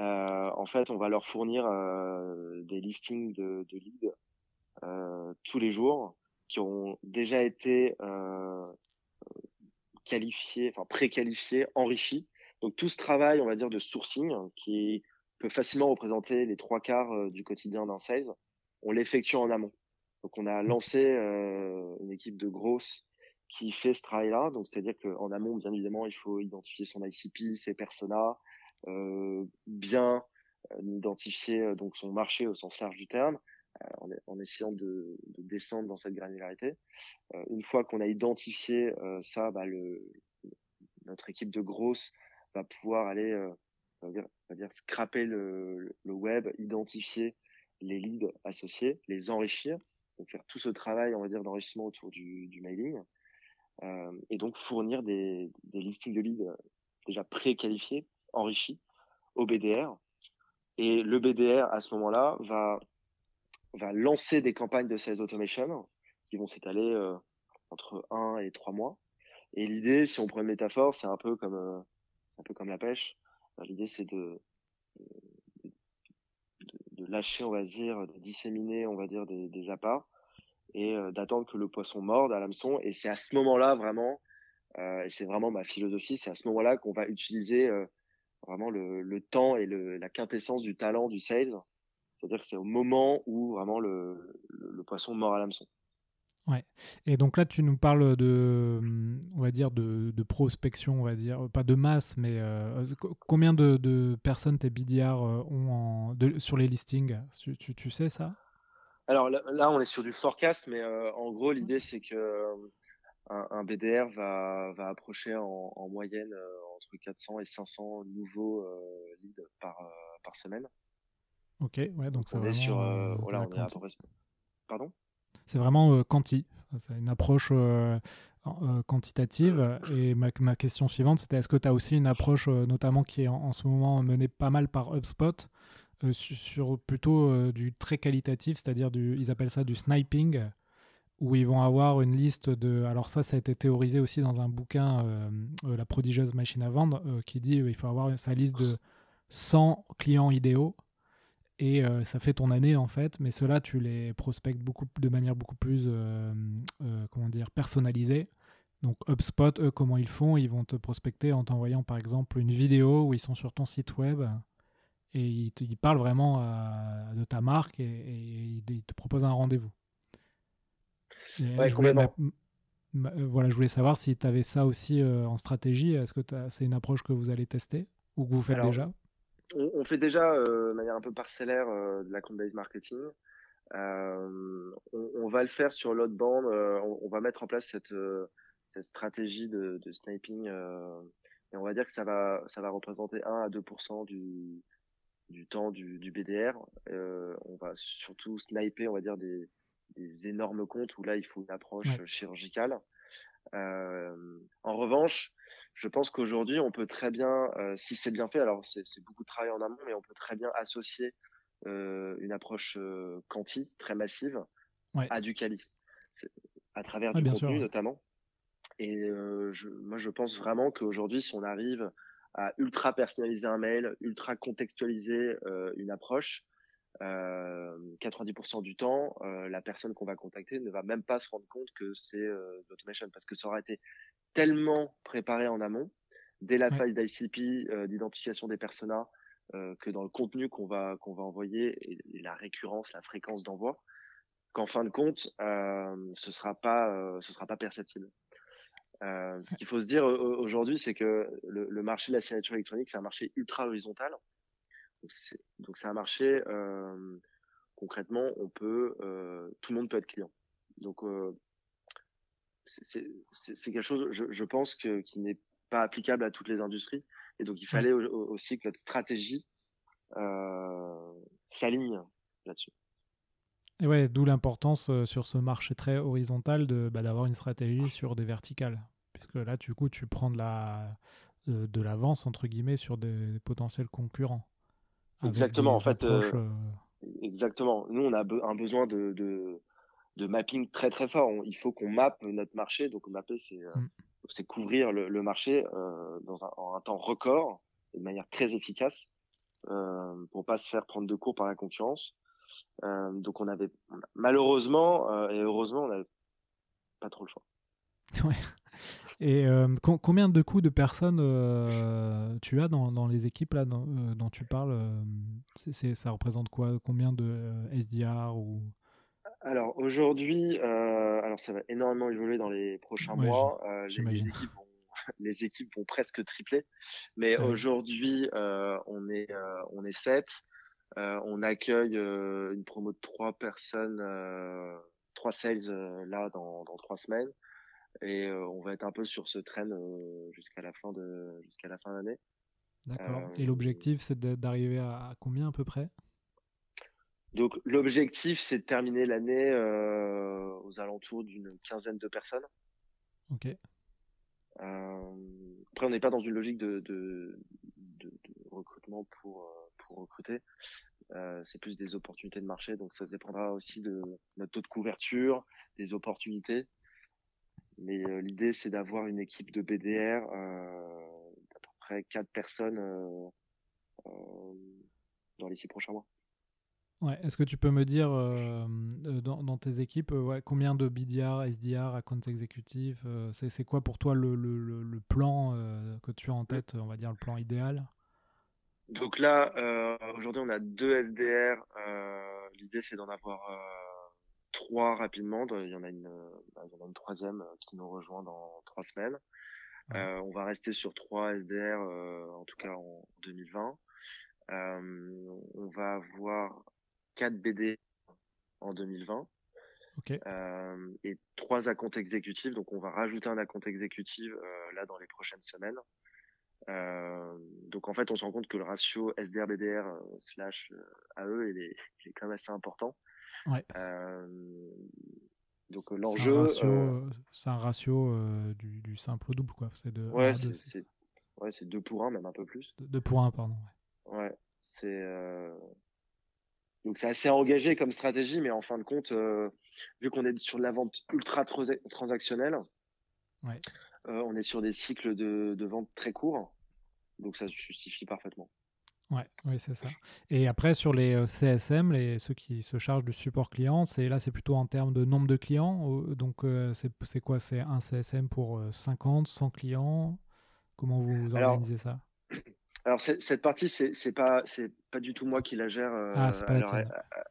euh, en fait, on va leur fournir euh, des listings de, de leads euh, tous les jours qui ont déjà été euh, qualifiés, enfin préqualifiés, enrichis. Donc tout ce travail, on va dire, de sourcing qui peut facilement représenter les trois quarts du quotidien d'un sales, on l'effectue en amont. Donc on a lancé euh, une équipe de grosses qui fait ce travail-là. Donc c'est-à-dire qu'en amont, bien évidemment, il faut identifier son ICP, ses personas, euh, bien euh, identifier donc son marché au sens large du terme, en, essayant de, de, descendre dans cette granularité. une fois qu'on a identifié ça, bah, notre équipe de grosses va pouvoir aller, on dire, scraper le web, identifier les leads associés, les enrichir, donc faire tout ce travail, on va dire, d'enrichissement autour du, mailing, euh, et donc fournir des, listings de leads déjà pré-qualifiés, enrichis, au BDR. Et le BDR, à ce moment-là, va, lancer des campagnes de sales automation qui vont s'étaler euh, entre 1 et 3 mois. Et l'idée, si on prend une métaphore, euh, c'est un peu comme la pêche. L'idée, c'est de, de, lâcher, on va dire, de disséminer, on va dire, des, des appâts et euh, d'attendre que le poisson morde à l'hameçon. Et c'est à ce moment-là, vraiment, euh, et c'est vraiment ma philosophie, c'est à ce moment-là qu'on va utiliser euh, vraiment le, le, temps et la quintessence du talent du sales. C'est-à-dire que c'est au moment où vraiment le, le, le poisson mord à l'hameçon. Ouais. Et donc là, tu nous parles de, on va dire, de, de prospection, on va dire, pas de masse, mais euh, combien de, de, personnes tes BDR ont en, de, sur les listings? Tu, tu, tu, sais ça? Alors là, là, on est sur du forecast, mais euh, en gros, l'idée, c'est que un, un, BDR va, va approcher en, en moyenne euh, entre 400 et 500 nouveaux leads par, par semaine. Ok, ouais, donc, donc on est sur, voilà, on est à peu près. Pardon? C'est vraiment euh, quanti. C'est une approche euh, euh, quantitative. Et ma, question suivante, c'était est-ce que tu as aussi une approche, notamment qui est en, ce moment menée pas mal par HubSpot, sur, plutôt du très qualitatif, c'est-à-dire du, ils appellent ça du sniping, où ils vont avoir une liste de. Alors, ça, ça a été théorisé aussi dans un bouquin, La prodigieuse machine à vendre, qui dit qu'il faut avoir sa liste de 100 clients idéaux et euh, ça fait ton année en fait, mais ceux-là tu les prospectes beaucoup de manière beaucoup plus euh, euh, comment dire personnalisée. Donc HubSpot, eux, comment ils font? Ils vont te prospecter en t'envoyant par exemple une vidéo où ils sont sur ton site web et ils, te, ils parlent vraiment à, de ta marque et, et ils, te proposent un rendez-vous. Ouais, je voulais, voilà, je voulais savoir si tu avais ça aussi en stratégie. Est-ce que c'est une approche que vous allez tester ou que vous faites Alors, déjà? On, on, fait déjà euh, de manière un peu parcellaire euh, de la compte-based marketing. Euh, on, on, va le faire sur l'autre bande. On, on, va mettre en place cette, cette stratégie de, de sniping et on va dire que ça va, ça va représenter 1 à 2 du, du temps du, du BDR. on va surtout sniper, on va dire, des, des énormes comptes où là, il faut une approche ouais. chirurgicale. Euh, en revanche, je pense qu'aujourd'hui, on peut très bien, euh, si c'est bien fait, alors c'est beaucoup de travail en amont, mais on peut très bien associer euh, une approche euh, quanti, très massive, ouais. à du quali, à travers du contenu sûr, notamment. Et euh, je, moi, je pense vraiment qu'aujourd'hui, si on arrive à ultra personnaliser un mail, ultra contextualiser une approche, euh, 90% du temps, la personne qu'on va contacter ne va même pas se rendre compte que c'est l'automation parce que ça aura été tellement préparé en amont, dès la ouais. phase d'ICP, euh, d'identification des personas, euh, que dans le contenu qu'on va qu'on va envoyer et, et, la récurrence, la fréquence d'envoi, qu'en fin de compte, euh, ce sera pas ce sera pas perceptible. ce qu'il faut se dire aujourd'hui, c'est que le, le, marché de la signature électronique, c'est un marché ultra horizontal. Donc c'est un marché concrètement, on peut, tout le monde peut être client. Donc c'est quelque chose, je, je pense que qui n'est pas applicable à toutes les industries. Et donc il fallait aussi que notre stratégie euh, s'aligne là-dessus. Et ouais, d'où l'importance euh, sur ce marché très horizontal de bah, d'avoir une stratégie sur des verticales, puisque là, du coup, tu prends de la euh, de l'avance entre guillemets sur des, des potentiels concurrents. Exactement. En fait, exactement. Nous, on a be un besoin de, de, de, mapping très très fort. On, il faut qu'on mappe notre marché. Donc, mapper, c'est euh, mm. couvrir le, le marché euh, dans un, en un temps record, de manière très efficace, euh, pour pas se faire prendre de cours par la concurrence. Euh, donc, on avait malheureusement euh, et heureusement, on n'avait pas trop le choix. Ouais. Et combien de coups de personnes tu as dans, dans, les équipes là, dans, dont tu parles c est, ça représente quoi? Combien de SDR ou... Alors aujourd'hui, alors ça va énormément évoluer dans les prochains ouais, mois. Les, les, équipes vont, les équipes vont presque tripler. Mais ouais. aujourd'hui, on, est, on est 7. on accueille une promo de 3 personnes, 3 sales là dans, dans 3 semaines et euh, on va être un peu sur ce train euh, jusqu'à la fin de jusqu'à la fin d'année. D'accord. et l'objectif, c'est d'arriver à combien à peu près? Donc l'objectif, c'est de terminer l'année euh, aux alentours d'une quinzaine de personnes. Ok. Euh, après, on n'est pas dans une logique de, de, de, de recrutement pour, euh, pour recruter. Euh, c'est plus des opportunités de marché, donc ça dépendra aussi de notre taux de couverture, des opportunités. Mais euh, l'idée, c'est d'avoir une équipe de BDR euh, d'à peu près quatre personnes euh, euh, dans les six prochains mois. Ouais. Est-ce que tu peux me dire euh, euh, dans, dans, tes équipes ouais, combien de BDR, SDR, account exécutif euh, C'est quoi pour toi le, le, le plan que tu as en tête, on va dire le plan idéal? Donc là, aujourd'hui, on a deux SDR. L'idée, c'est d'en avoir trois rapidement. Il y en a une, il y en a une troisième qui nous rejoint dans trois semaines. Euh, on va rester sur trois SDR, euh, en tout cas en 2020. Euh, on va avoir 4 BD en 2020. Okay. Euh, et trois accounts exécutifs. Donc, on va rajouter un account exécutif euh, là dans les prochaines semaines. Euh, donc, en fait, on se rend compte que le ratio SDR-BDR slash AE, il est, il est quand même assez important. Ouais. donc, l'enjeu. C'est un ratio, du, du, simple au double, quoi. C'est de. Ouais, c'est ouais, 2 pour 1, même un peu plus. 2 pour 1, pardon. Ouais, ouais c'est. Donc c'est assez engagé comme stratégie, mais en fin de compte, euh, vu qu'on est sur de la vente ultra transactionnelle, ouais. euh, on est sur des cycles de, de, vente très courts, donc ça se justifie parfaitement. Ouais, oui, c'est ça. Et après, sur les euh, CSM, les, ceux qui se chargent du support client, c'est là, c'est plutôt en termes de nombre de clients. Donc, euh, c'est quoi? C'est un CSM pour 50, 100 clients? Comment vous organisez Alors, ça? Alors cette partie, c'est pas c'est pas du tout moi qui la gère euh, ah, à l'heure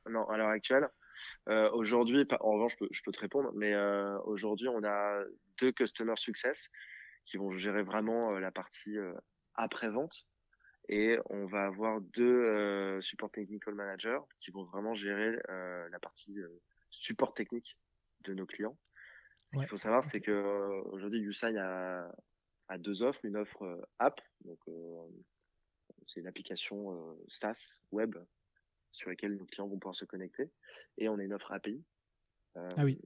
non à l'heure actuelle. Euh, aujourd'hui, en revanche, je peux, je peux, te répondre, mais euh, aujourd'hui, on a deux customer success qui vont gérer vraiment euh, la partie euh, après vente, et on va avoir deux euh, support technical managers qui vont vraiment gérer la partie support technique de nos clients. Ce ouais. qu'il faut savoir, c'est que aujourd'hui, Usain a, a deux offres, une offre app, donc c'est une application euh, SaaS web sur laquelle nos clients vont pouvoir se connecter. Et on a une offre API. Euh, ah oui.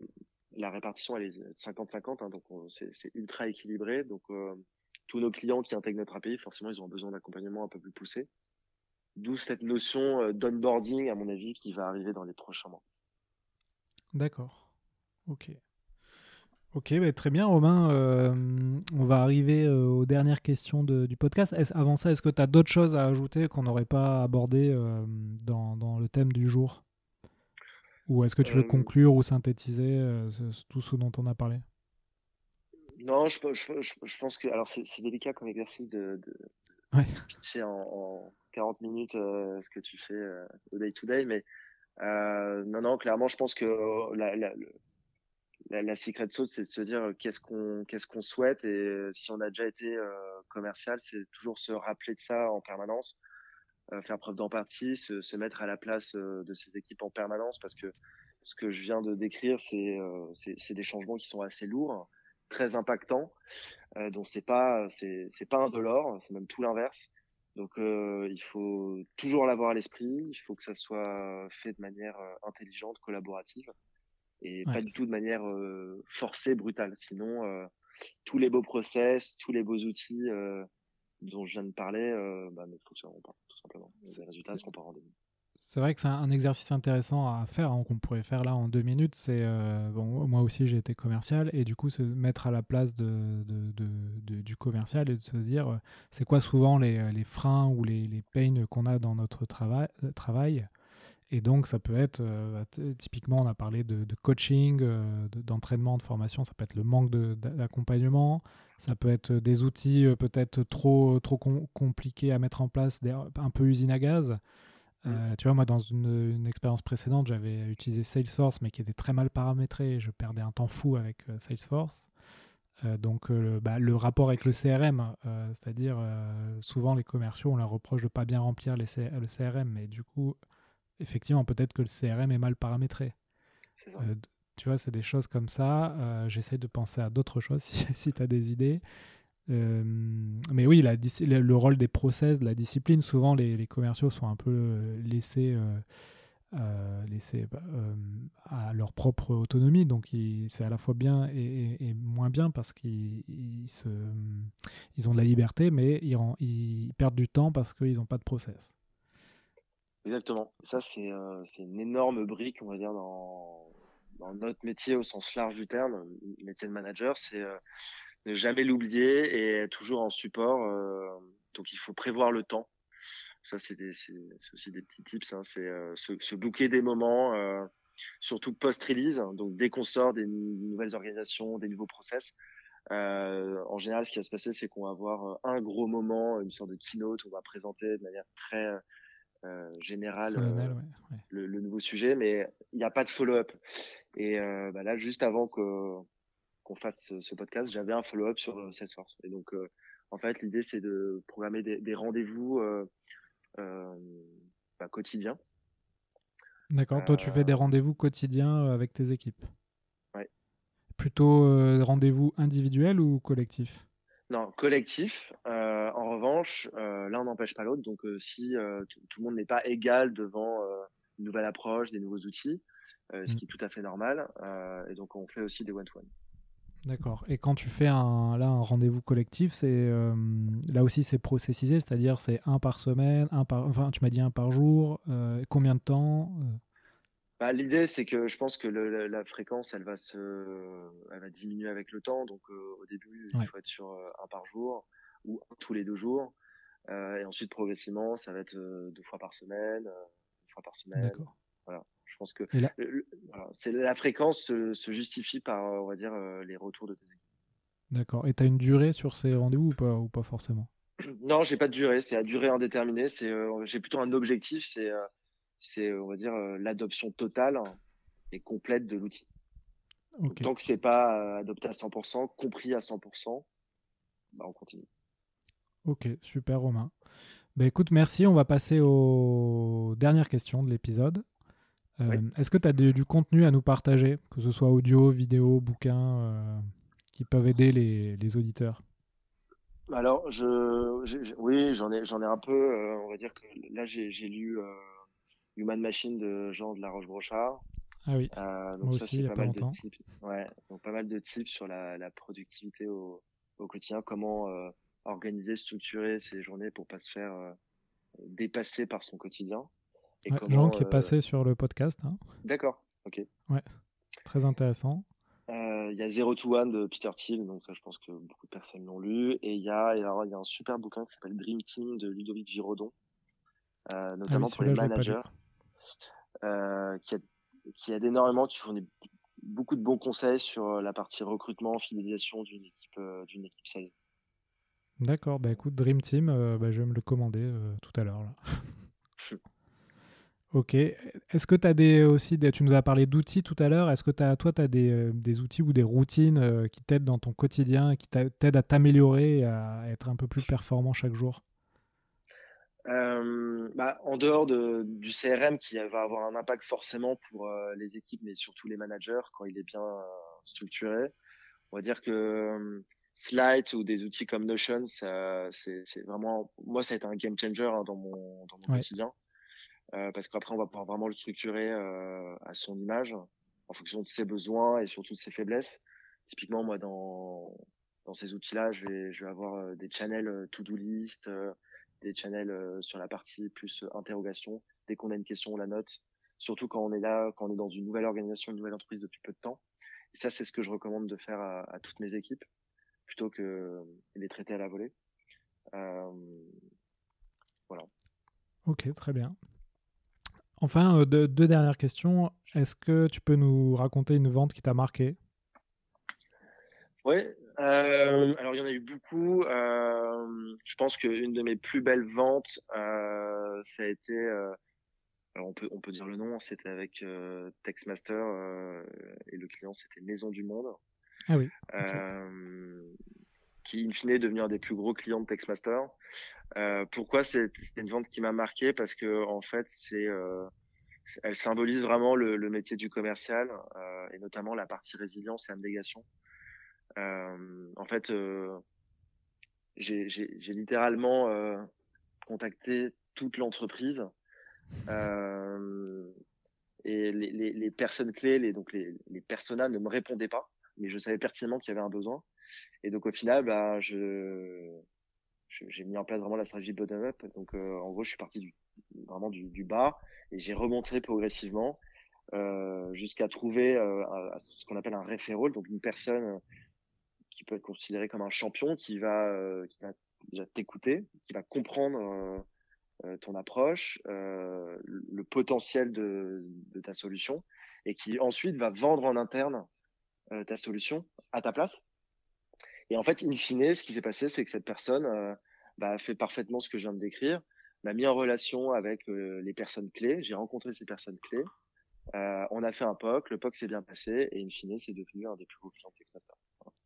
La répartition, elle est 50-50, hein, donc c'est ultra équilibré. Donc, euh, tous nos clients qui intègrent notre API, forcément, ils ont besoin d'accompagnement un peu plus poussé. D'où cette notion d'onboarding, à mon avis, qui va arriver dans les prochains mois. D'accord. Ok. Ok, bah très bien Romain. Euh, on va arriver euh, aux dernières questions de, du podcast. Avant ça, est-ce que tu as d'autres choses à ajouter qu'on n'aurait pas abordées euh, dans, dans, le thème du jour? Ou est-ce que tu veux conclure ou synthétiser tout ce dont on a parlé? Non, je, je, je, pense que... Alors c'est délicat comme exercice de, de ouais. pitcher en, en, 40 minutes ce que tu fais au day-to-day, -day, mais non, non, clairement, je pense que la, la, le, la, la secret sauce, c'est de se dire qu'est-ce qu'on qu'est-ce qu'on souhaite et si on a déjà été euh, commercial, c'est toujours se rappeler de ça en permanence, euh, faire preuve d'empathie, se, mettre à la place euh, de ces équipes en permanence parce que ce que je viens de décrire, c'est c'est des changements qui sont assez lourds, très impactants, donc c'est pas c'est c'est pas indolore, c'est même tout l'inverse. Donc il faut toujours l'avoir à l'esprit, il faut que ça soit fait de manière intelligente, collaborative et ouais, pas du tout de manière euh, forcée, brutale. Sinon, euh, tous les beaux process, tous les beaux outils euh, dont je viens de parler bah, ne fonctionneront pas, tout simplement. Les résultats ne seront pas rendus. C'est vrai que c'est un exercice intéressant à faire, hein, qu'on pourrait faire là en deux minutes. C'est euh, bon, moi aussi j'ai été commercial et du coup se mettre à la place de, de, de, de du commercial et de se dire c'est quoi souvent les, les, freins ou les, les pains qu'on a dans notre trava travail? Et donc, ça peut être, euh, typiquement, on a parlé de, de coaching, euh, d'entraînement, de, de, formation, ça peut être le manque d'accompagnement, ça peut être des outils euh, peut-être trop, trop com compliqués à mettre en place, des, un peu usine à gaz. Euh, tu vois, moi, dans une, une expérience précédente, j'avais utilisé Salesforce, mais qui était très mal paramétré. Je perdais un temps fou avec euh, Salesforce. Euh, donc, bah, le rapport avec le CRM, c'est-à-dire souvent les commerciaux, on leur reproche de pas bien remplir les le CRM, mais du coup, effectivement, peut-être que le CRM est mal paramétré. Euh, tu vois, c'est des choses comme ça. Euh, J'essaie de penser à d'autres choses si, si tu as des idées. Euh, mais oui, la, le rôle des process, de la discipline, souvent les, les, commerciaux sont un peu laissés laissés bah, à leur propre autonomie. Donc c'est à la fois bien et, moins bien parce qu'ils ils ont de la liberté, mais ils, ils perdent du temps parce qu'ils n'ont pas de process. Exactement. Ça, c'est une énorme brique, on va dire, dans, dans, notre métier au sens large du terme, métier de manager. C'est ne jamais l'oublier et être toujours en support. donc, il faut prévoir le temps ça, c'est aussi des petits tips. Hein. C'est euh, se, se, booker des moments, euh, surtout post-release. Donc, dès qu'on sort des nouvelles organisations, des nouveaux process, euh, en général, ce qui va se passer, c'est qu'on va avoir un gros moment, une sorte de keynote, on va présenter de manière très euh, générale Le, le, nouveau sujet, mais il n'y a pas de follow-up. Et bah là, juste avant que qu'on fasse ce, podcast, j'avais un follow-up sur Salesforce. Et donc, en fait, l'idée, c'est de programmer des, des rendez-vous euh, bah, quotidien. D'accord. Toi, tu fais des euh, rendez-vous quotidiens euh, avec tes équipes? Ouais. Plutôt rendez-vous individuels ou collectifs? Non, collectif. Revanche, l'un n'empêche pas l'autre. Donc, si tout le monde n'est pas égal devant une nouvelle approche, des nouveaux outils, ce mmh. qui est tout à fait normal. et donc, on fait aussi des one-to-one. D'accord. Et quand tu fais un, là, un rendez-vous collectif, c'est euh, là aussi c'est processisé, c'est-à-dire c'est un par semaine, un par, enfin tu m'as dit un par jour. Euh, combien de temps euh? bah, L'idée c'est que je pense que la, fréquence elle va se, elle va diminuer avec le temps. Donc au début il faut être sur un par jour ou tous les deux jours, et ensuite progressivement ça va être deux fois par semaine, une fois par semaine. D'accord. Voilà. Je pense que c'est la fréquence se, justifie par, on va dire, euh, les retours de tes équipes. D'accord. Et tu as une durée sur ces rendez-vous ou pas, ou pas forcément? Non, j'ai pas de durée. C'est à durée indéterminée. C'est, euh, j'ai plutôt un objectif. C'est, euh, c'est, on va dire, l'adoption totale et complète de l'outil. Tant que c'est pas adopté à 100%, compris à 100%, bah on continue. Ok, super Romain. Bah écoute, merci. On va passer aux dernières questions de l'épisode. Euh, est-ce que tu as du contenu à nous partager, que ce soit audio, vidéo, bouquin, euh, qui peuvent aider les, auditeurs? Alors, je, oui, j'en ai, j'en ai un peu. Euh, on va dire que là, j'ai, lu Human Machine de Jean de la Roche-Brochard. Ah oui, moi aussi, il n'y a pas, longtemps. Ouais, donc pas mal de tips sur la, productivité au, au, quotidien, comment organiser, structurer ses journées pour pas se faire dépasser par son quotidien. Jean qui est euh, passé sur le podcast. Hein. D'accord, ok. Ouais, très intéressant. Euh, il y a Zero to One de Peter Thiel, donc ça je pense que beaucoup de personnes l'ont lu. Et il y a, alors, il y a un super bouquin qui s'appelle Dream Team de Ludovic Giraudon, euh, ah notamment pour les managers, qui, a, qui aide énormément, qui fournit beaucoup de bons conseils sur la partie recrutement, fidélisation d'une équipe, d'une équipe sales. D'accord, bah écoute, Dream Team, bah, je vais me le commander tout à l'heure. Ok. Est-ce que tu as des, aussi, des, tu nous as parlé d'outils tout à l'heure, est-ce que as, toi, tu as des, euh, des, outils ou des routines euh, qui t'aident dans ton quotidien, qui t'aident à t'améliorer et à être un peu plus performant chaque jour? Euh, bah, en dehors de, du CRM qui va avoir un impact forcément pour les équipes, mais surtout les managers quand il est bien structuré, on va dire que Slide ou des outils comme Notion, c'est vraiment, moi, ça a été un game changer hein, dans mon, dans mon quotidien. Euh, parce qu'après on va pouvoir vraiment le structurer euh, à son image, en fonction de ses besoins et surtout de ses faiblesses. Typiquement, moi, dans, dans ces outils-là, je vais, je vais avoir euh, des channels to-do list, des channels sur la partie plus interrogation. Dès qu'on a une question, on la note. Surtout quand on est là, quand on est dans une nouvelle organisation, une nouvelle entreprise depuis peu de temps. Et ça, c'est ce que je recommande de faire à, à toutes mes équipes, plutôt que les traiter à la volée. Euh, voilà. Ok, très bien. Enfin, euh, deux, dernières questions. Est-ce que tu peux nous raconter une vente qui t'a marqué? Oui. Euh, alors, il y en a eu beaucoup. Euh, je pense qu'une de mes plus belles ventes, ça a été. on peut, on peut dire le nom, c'était avec Textmaster et le client, c'était Maison du Monde. Ah oui. qui in fine est devenu un des plus gros clients de Textmaster. Euh, pourquoi c'est une vente qui m'a marqué? Parce que en fait, c'est euh, elle symbolise vraiment le, le métier du commercial euh, et notamment la partie résilience et abnégation. Euh, en fait, euh, j'ai littéralement euh, contacté toute l'entreprise et les, personnes clés, les, donc les, les personas ne me répondaient pas, mais je savais pertinemment qu'il y avait un besoin. Et donc au final, bah, je j'ai mis en place vraiment la stratégie bottom-up. Donc euh, en gros, je suis parti du, vraiment du, du bas et j'ai remonté progressivement euh, jusqu'à trouver euh, ce qu'on appelle un référent, donc une personne qui peut être considérée comme un champion, qui va, qui va déjà t'écouter, qui va comprendre ton approche, le potentiel de, de, ta solution, et qui ensuite va vendre en interne ta solution à ta place. Et en fait, in fine, ce qui s'est passé, c'est que cette personne bah, a fait parfaitement ce que je viens de décrire, m'a mis en relation avec les personnes clés. J'ai rencontré ces personnes clés. Euh, on a fait un POC, le POC s'est bien passé et in fine, c'est devenu un des plus gros clients de Textmaster.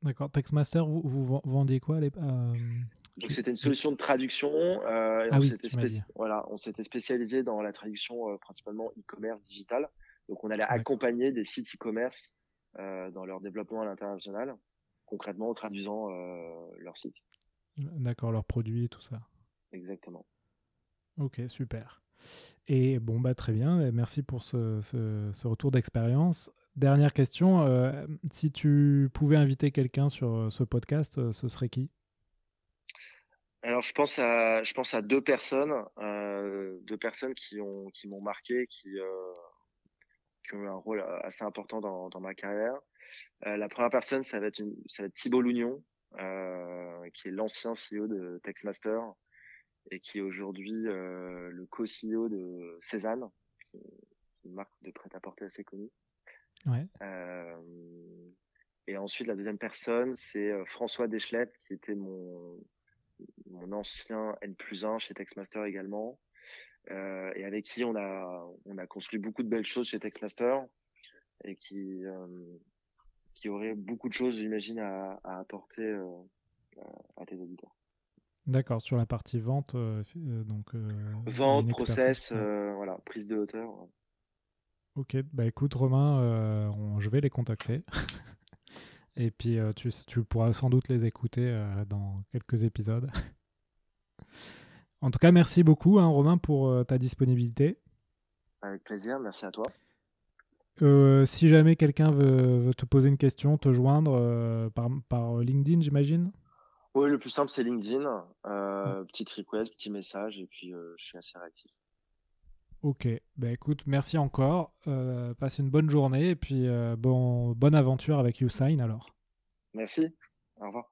D'accord. Textmaster, vous, vous vendiez quoi les, euh... Donc c'était une solution de traduction. Euh, ah on oui, s'était voilà, on s'était spécialisé dans la traduction euh, principalement e-commerce digital. Donc on allait accompagner des sites e-commerce euh, dans leur développement à l'international, concrètement en traduisant euh, leur site. D'accord, leurs produits et tout ça. Exactement. Ok, super. Et bon, bah, très bien. Merci pour ce, ce, retour d'expérience. Dernière question. Euh, si tu pouvais inviter quelqu'un sur euh, ce podcast, euh, ce serait qui? Alors, je pense à, je pense à deux personnes, deux personnes qui ont, qui m'ont marqué, qui, qui, ont eu un rôle assez important dans, dans ma carrière. la première personne, ça va être, une, ça va être Thibault Lougnon, qui est l'ancien CEO de Textmaster, et qui est aujourd'hui euh, le co-CEO de Cézanne, une marque de prêt-à-porter assez connue. Ouais. Euh, et ensuite, la deuxième personne, c'est euh, François Deschlette, qui était mon, mon ancien N plus 1 chez Textmaster également, euh, et avec qui on a, on a construit beaucoup de belles choses chez Textmaster, et qui, euh, qui aurait beaucoup de choses, j'imagine, à, à apporter euh, à tes auditeurs. D'accord, sur la partie vente, donc. Vente, process, voilà, prise de hauteur. Ok, bah écoute Romain, je vais les contacter. Et puis tu, tu, pourras sans doute les écouter dans quelques épisodes. en tout cas, merci beaucoup hein, Romain pour ta disponibilité. Avec plaisir, merci à toi. si jamais quelqu'un veut, veut, te poser une question, te joindre par, par LinkedIn, j'imagine? Oui, le plus simple, c'est LinkedIn. Euh, petite request, petit message, et puis euh, je suis assez réactif. Ok, bah écoute, merci encore. Euh, passe une bonne journée et puis bon, bonne aventure avec YouSign alors. Merci, au revoir.